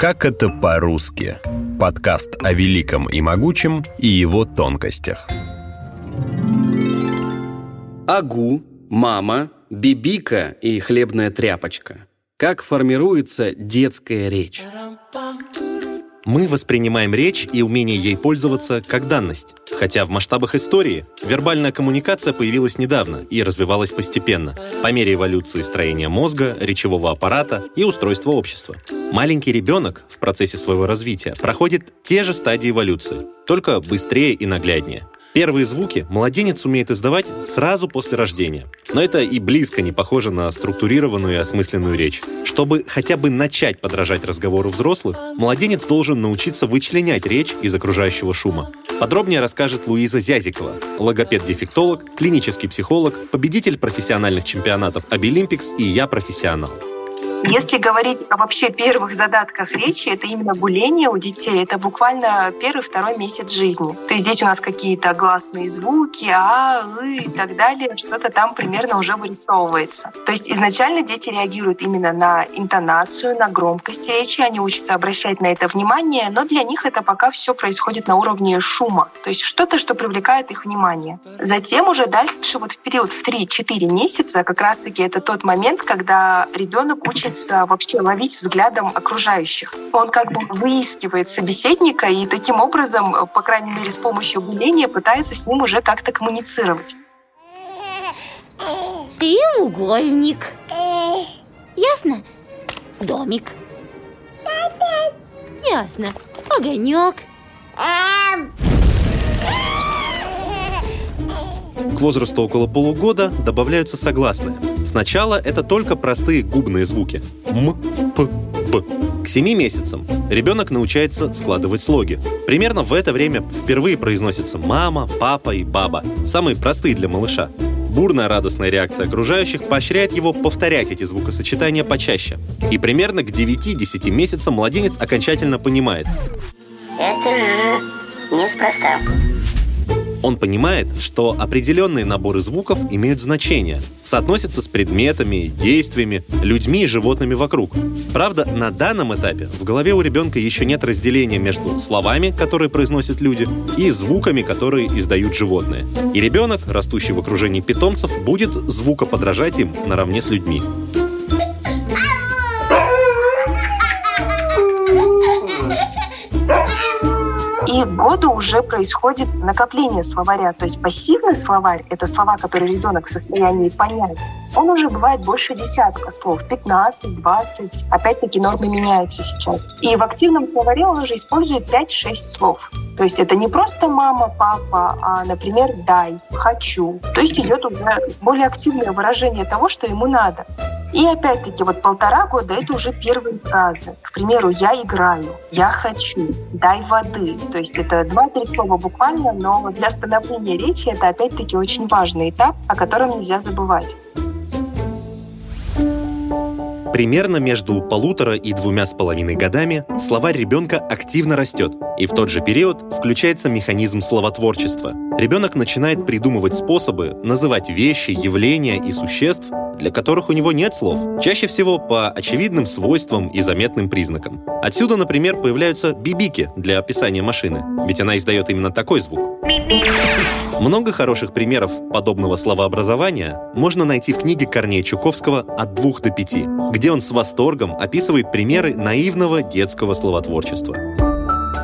Как это по-русски? Подкаст о великом и могучем и его тонкостях. Агу, мама, бибика и хлебная тряпочка. Как формируется детская речь? Мы воспринимаем речь и умение ей пользоваться как данность. Хотя в масштабах истории вербальная коммуникация появилась недавно и развивалась постепенно, по мере эволюции строения мозга, речевого аппарата и устройства общества. Маленький ребенок в процессе своего развития проходит те же стадии эволюции, только быстрее и нагляднее. Первые звуки младенец умеет издавать сразу после рождения. Но это и близко не похоже на структурированную и осмысленную речь. Чтобы хотя бы начать подражать разговору взрослых, младенец должен научиться вычленять речь из окружающего шума. Подробнее расскажет Луиза Зязикова, логопед-дефектолог, клинический психолог, победитель профессиональных чемпионатов Обилимпикс и я профессионал. Если говорить о вообще первых задатках речи, это именно гуление у детей. Это буквально первый-второй месяц жизни. То есть здесь у нас какие-то гласные звуки, а, и так далее. Что-то там примерно уже вырисовывается. То есть изначально дети реагируют именно на интонацию, на громкость речи. Они учатся обращать на это внимание, но для них это пока все происходит на уровне шума. То есть что-то, что привлекает их внимание. Затем уже дальше, вот в период в 3-4 месяца, как раз-таки это тот момент, когда ребенок учится учится вообще ловить взглядом окружающих. Он как бы выискивает собеседника и таким образом, по крайней мере, с помощью гуления пытается с ним уже как-то коммуницировать. Треугольник. Ясно? Домик. Ясно. Огонек. К возрасту около полугода добавляются согласные. Сначала это только простые губные звуки. М, П, Б. К 7 месяцам ребенок научается складывать слоги. Примерно в это время впервые произносятся мама, папа и баба. Самые простые для малыша. Бурная радостная реакция окружающих поощряет его повторять эти звукосочетания почаще. И примерно к 9-10 месяцам младенец окончательно понимает. Это неспроста. Он понимает, что определенные наборы звуков имеют значение, соотносятся с предметами, действиями, людьми и животными вокруг. Правда, на данном этапе в голове у ребенка еще нет разделения между словами, которые произносят люди, и звуками, которые издают животные. И ребенок, растущий в окружении питомцев, будет звукоподражать им наравне с людьми. К году уже происходит накопление словаря. То есть пассивный словарь — это слова, которые ребенок в состоянии понять. Он уже бывает больше десятка слов, 15, 20. Опять-таки нормы меняются сейчас. И в активном словаре он уже использует 5-6 слов. То есть это не просто мама, папа, а, например, дай, хочу. То есть идет уже более активное выражение того, что ему надо. И опять-таки вот полтора года это уже первые фразы. К примеру, я играю, я хочу, дай воды. То есть это два-три слова буквально, но для становления речи это опять-таки очень важный этап, о котором нельзя забывать. Примерно между полутора и двумя с половиной годами словарь ребенка активно растет, и в тот же период включается механизм словотворчества. Ребенок начинает придумывать способы называть вещи, явления и существ для которых у него нет слов, чаще всего по очевидным свойствам и заметным признакам. Отсюда, например, появляются бибики для описания машины, ведь она издает именно такой звук. Много хороших примеров подобного словообразования можно найти в книге Корнея Чуковского «От двух до пяти», где он с восторгом описывает примеры наивного детского словотворчества.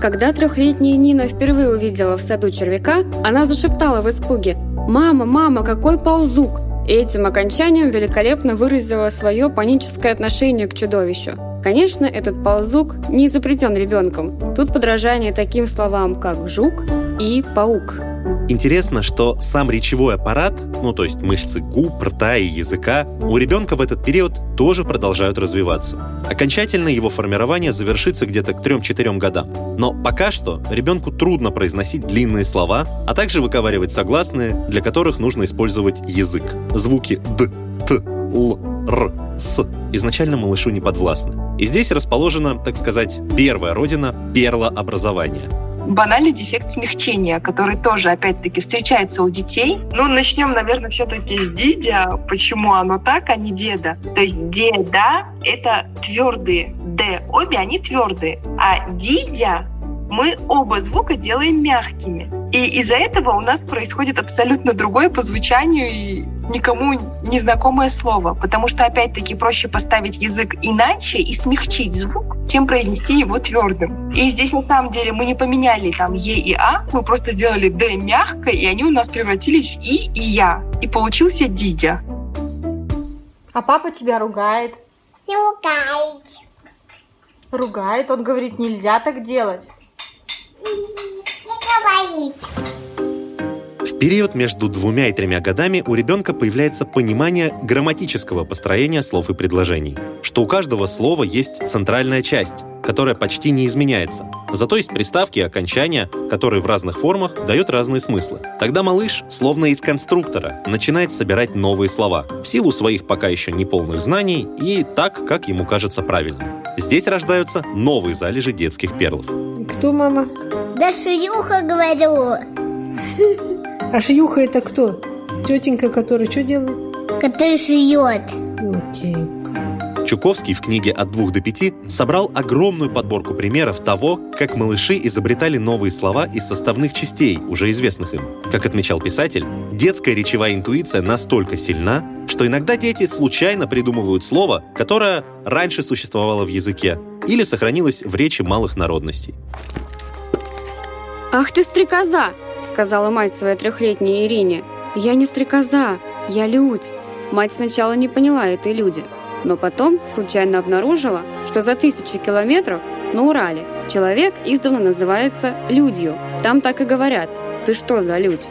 Когда трехлетняя Нина впервые увидела в саду червяка, она зашептала в испуге «Мама, мама, какой ползук!» И этим окончанием великолепно выразила свое паническое отношение к чудовищу. Конечно, этот ползук не изобретен ребенком. Тут подражание таким словам, как «жук» и «паук». Интересно, что сам речевой аппарат, ну то есть мышцы губ, рта и языка, у ребенка в этот период тоже продолжают развиваться. Окончательно его формирование завершится где-то к 3-4 годам. Но пока что ребенку трудно произносить длинные слова, а также выковаривать согласные, для которых нужно использовать язык. Звуки «д», «т», «л», «р», «с» изначально малышу не подвластны. И здесь расположена, так сказать, первая родина перла образования — банальный дефект смягчения, который тоже, опять-таки, встречается у детей. Ну, начнем, наверное, все-таки с дидя. Почему оно так, а не деда? То есть деда — это твердые «д», обе они твердые. А «дидя» мы оба звука делаем мягкими. И из-за этого у нас происходит абсолютно другое по звучанию и никому незнакомое слово. Потому что, опять-таки, проще поставить язык иначе и смягчить звук, чем произнести его твердым. И здесь, на самом деле, мы не поменяли там «е» и «а», мы просто сделали «д» мягко, и они у нас превратились в «и» и «я». И получился «дидя». А папа тебя ругает? Не ругает. Ругает, он говорит, нельзя так делать говорить. В период между двумя и тремя годами у ребенка появляется понимание грамматического построения слов и предложений, что у каждого слова есть центральная часть, которая почти не изменяется. Зато есть приставки и окончания, которые в разных формах дают разные смыслы. Тогда малыш, словно из конструктора, начинает собирать новые слова в силу своих пока еще неполных знаний и так, как ему кажется правильным. Здесь рождаются новые залежи детских перлов. Кто мама? Да Шиюха говорю. А Шиюха это кто? Тетенька, которая что делает? Которая шьет. Окей. Чуковский в книге «От двух до пяти» собрал огромную подборку примеров того, как малыши изобретали новые слова из составных частей, уже известных им. Как отмечал писатель, детская речевая интуиция настолько сильна, что иногда дети случайно придумывают слово, которое раньше существовало в языке или сохранилось в речи малых народностей. «Ах ты стрекоза!» — сказала мать своей трехлетней Ирине. «Я не стрекоза, я людь». Мать сначала не поняла этой люди, но потом случайно обнаружила, что за тысячи километров на Урале человек издавна называется людью. Там так и говорят «ты что за людь?».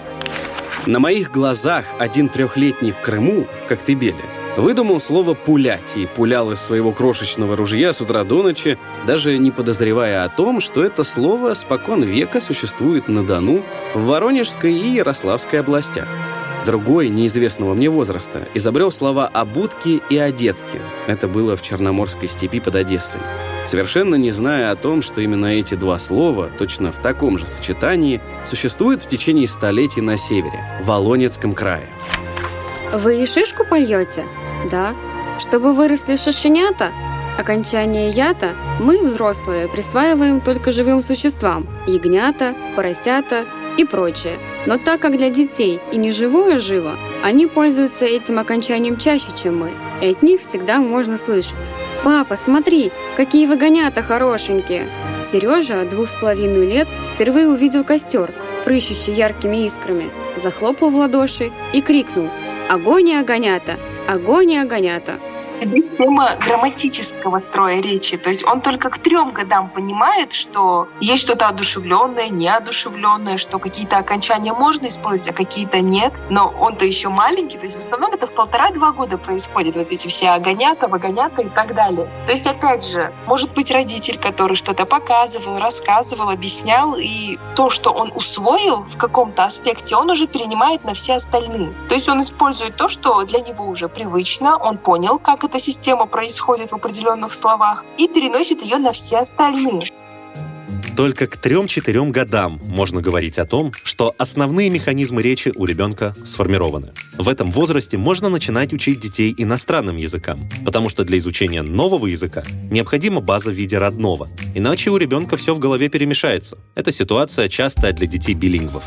На моих глазах один трехлетний в Крыму, в Коктебеле, Выдумал слово «пулять» и пулял из своего крошечного ружья с утра до ночи, даже не подозревая о том, что это слово спокон века существует на Дону, в Воронежской и Ярославской областях. Другой, неизвестного мне возраста, изобрел слова «обутки» и «одетки». Это было в Черноморской степи под Одессой. Совершенно не зная о том, что именно эти два слова, точно в таком же сочетании, существуют в течение столетий на севере, в Волонецком крае. Вы и шишку польете? Да. Чтобы выросли шишенята, окончание «ята» мы, взрослые, присваиваем только живым существам – ягнята, поросята и прочее. Но так как для детей и не живое живо, они пользуются этим окончанием чаще, чем мы, и от них всегда можно слышать. «Папа, смотри, какие вагонята хорошенькие!» Сережа, двух с половиной лет, впервые увидел костер, прыщущий яркими искрами, захлопал в ладоши и крикнул «Огонь и огонята! Огонь и огонята. Здесь тема грамматического строя речи. То есть он только к трем годам понимает, что есть что-то одушевленное, неодушевленное, что какие-то окончания можно использовать, а какие-то нет. Но он-то еще маленький, то есть в основном это в полтора-два года происходит, вот эти все огонята, вагонята и так далее. То есть, опять же, может быть родитель, который что-то показывал, рассказывал, объяснял, и то, что он усвоил в каком-то аспекте, он уже перенимает на все остальные. То есть он использует то, что для него уже привычно, он понял, как эта система происходит в определенных словах, и переносит ее на все остальные. Только к 3-4 годам можно говорить о том, что основные механизмы речи у ребенка сформированы. В этом возрасте можно начинать учить детей иностранным языкам, потому что для изучения нового языка необходима база в виде родного, иначе у ребенка все в голове перемешается. Эта ситуация частая для детей билингвов.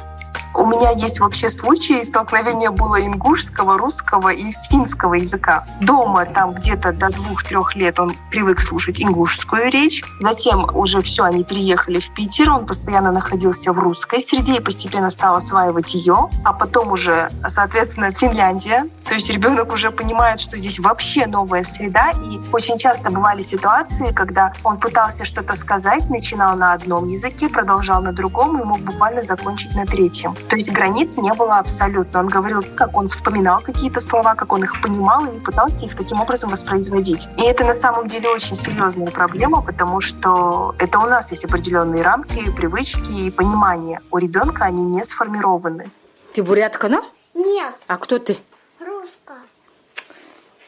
У меня есть вообще случаи столкновения было ингушского, русского и финского языка. Дома там где-то до двух-трех лет он привык слушать ингушскую речь. Затем уже все, они переехали в Питер, он постоянно находился в русской среде и постепенно стал осваивать ее. А потом уже, соответственно, Финляндия. То есть ребенок уже понимает, что здесь вообще новая среда. И очень часто бывали ситуации, когда он пытался что-то сказать, начинал на одном языке, продолжал на другом и мог буквально закончить на третьем. То есть границ не было абсолютно. Он говорил, как он вспоминал какие-то слова, как он их понимал и пытался их таким образом воспроизводить. И это на самом деле очень серьезная проблема, потому что это у нас есть определенные рамки, привычки и понимание. У ребенка они не сформированы. Ты бурятка, да? Нет. А кто ты? Русская.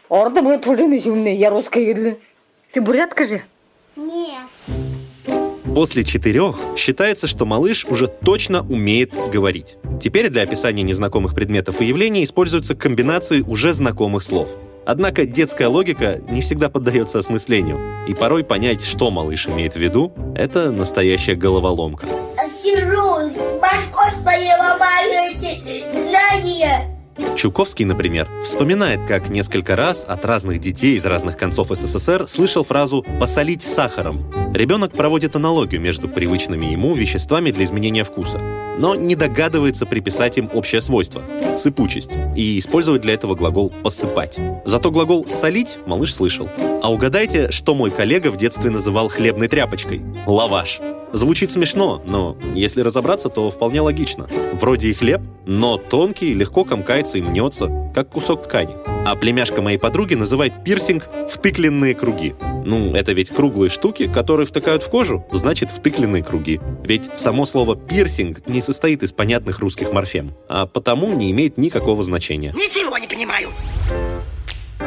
Орда будет я русская. Ты бурятка же? После четырех считается, что малыш уже точно умеет говорить. Теперь для описания незнакомых предметов и явлений используются комбинации уже знакомых слов. Однако детская логика не всегда поддается осмыслению, и порой понять, что малыш имеет в виду, это настоящая головоломка. Сижу, Чуковский, например, вспоминает, как несколько раз от разных детей из разных концов СССР слышал фразу «посолить сахаром». Ребенок проводит аналогию между привычными ему веществами для изменения вкуса, но не догадывается приписать им общее свойство – сыпучесть, и использовать для этого глагол «посыпать». Зато глагол «солить» малыш слышал. А угадайте, что мой коллега в детстве называл хлебной тряпочкой – лаваш. Звучит смешно, но если разобраться, то вполне логично. Вроде и хлеб, но тонкий, легко комкается и мнется, как кусок ткани. А племяшка моей подруги называет пирсинг «втыкленные круги». Ну, это ведь круглые штуки, которые втыкают в кожу, значит втыкленные круги. Ведь само слово «пирсинг» не состоит из понятных русских морфем, а потому не имеет никакого значения. Ничего не понимаю.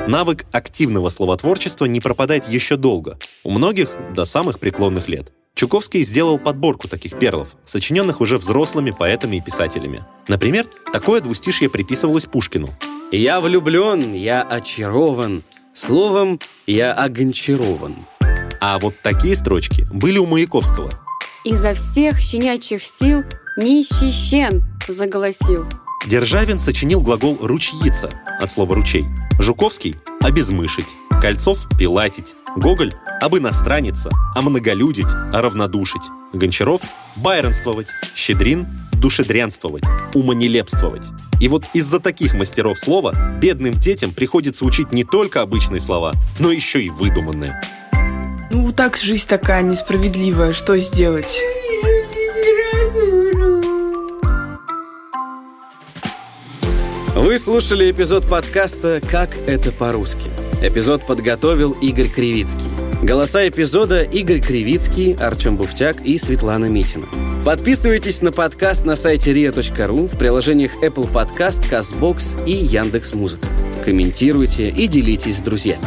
Навык активного словотворчества не пропадает еще долго. У многих до самых преклонных лет. Чуковский сделал подборку таких перлов, сочиненных уже взрослыми поэтами и писателями. Например, такое двустишье приписывалось Пушкину. «Я влюблен, я очарован, словом, я огончарован». А вот такие строчки были у Маяковского. Изо всех щенячьих сил нищий щен заголосил. Державин сочинил глагол «ручьица» от слова «ручей». Жуковский – «обезмышить», Кольцов – «пилатить», Гоголь – об иностраниться, о многолюдить, о равнодушить. Гончаров – байронствовать, Щедрин – душедрянствовать, умонелепствовать. И вот из-за таких мастеров слова бедным детям приходится учить не только обычные слова, но еще и выдуманные. Ну, так жизнь такая несправедливая, что сделать? Вы слушали эпизод подкаста «Как это по-русски». Эпизод подготовил Игорь Кривицкий. Голоса эпизода Игорь Кривицкий, Артем Буфтяк и Светлана Митина. Подписывайтесь на подкаст на сайте ria.ru в приложениях Apple Podcast, CastBox и Яндекс.Музыка. Комментируйте и делитесь с друзьями.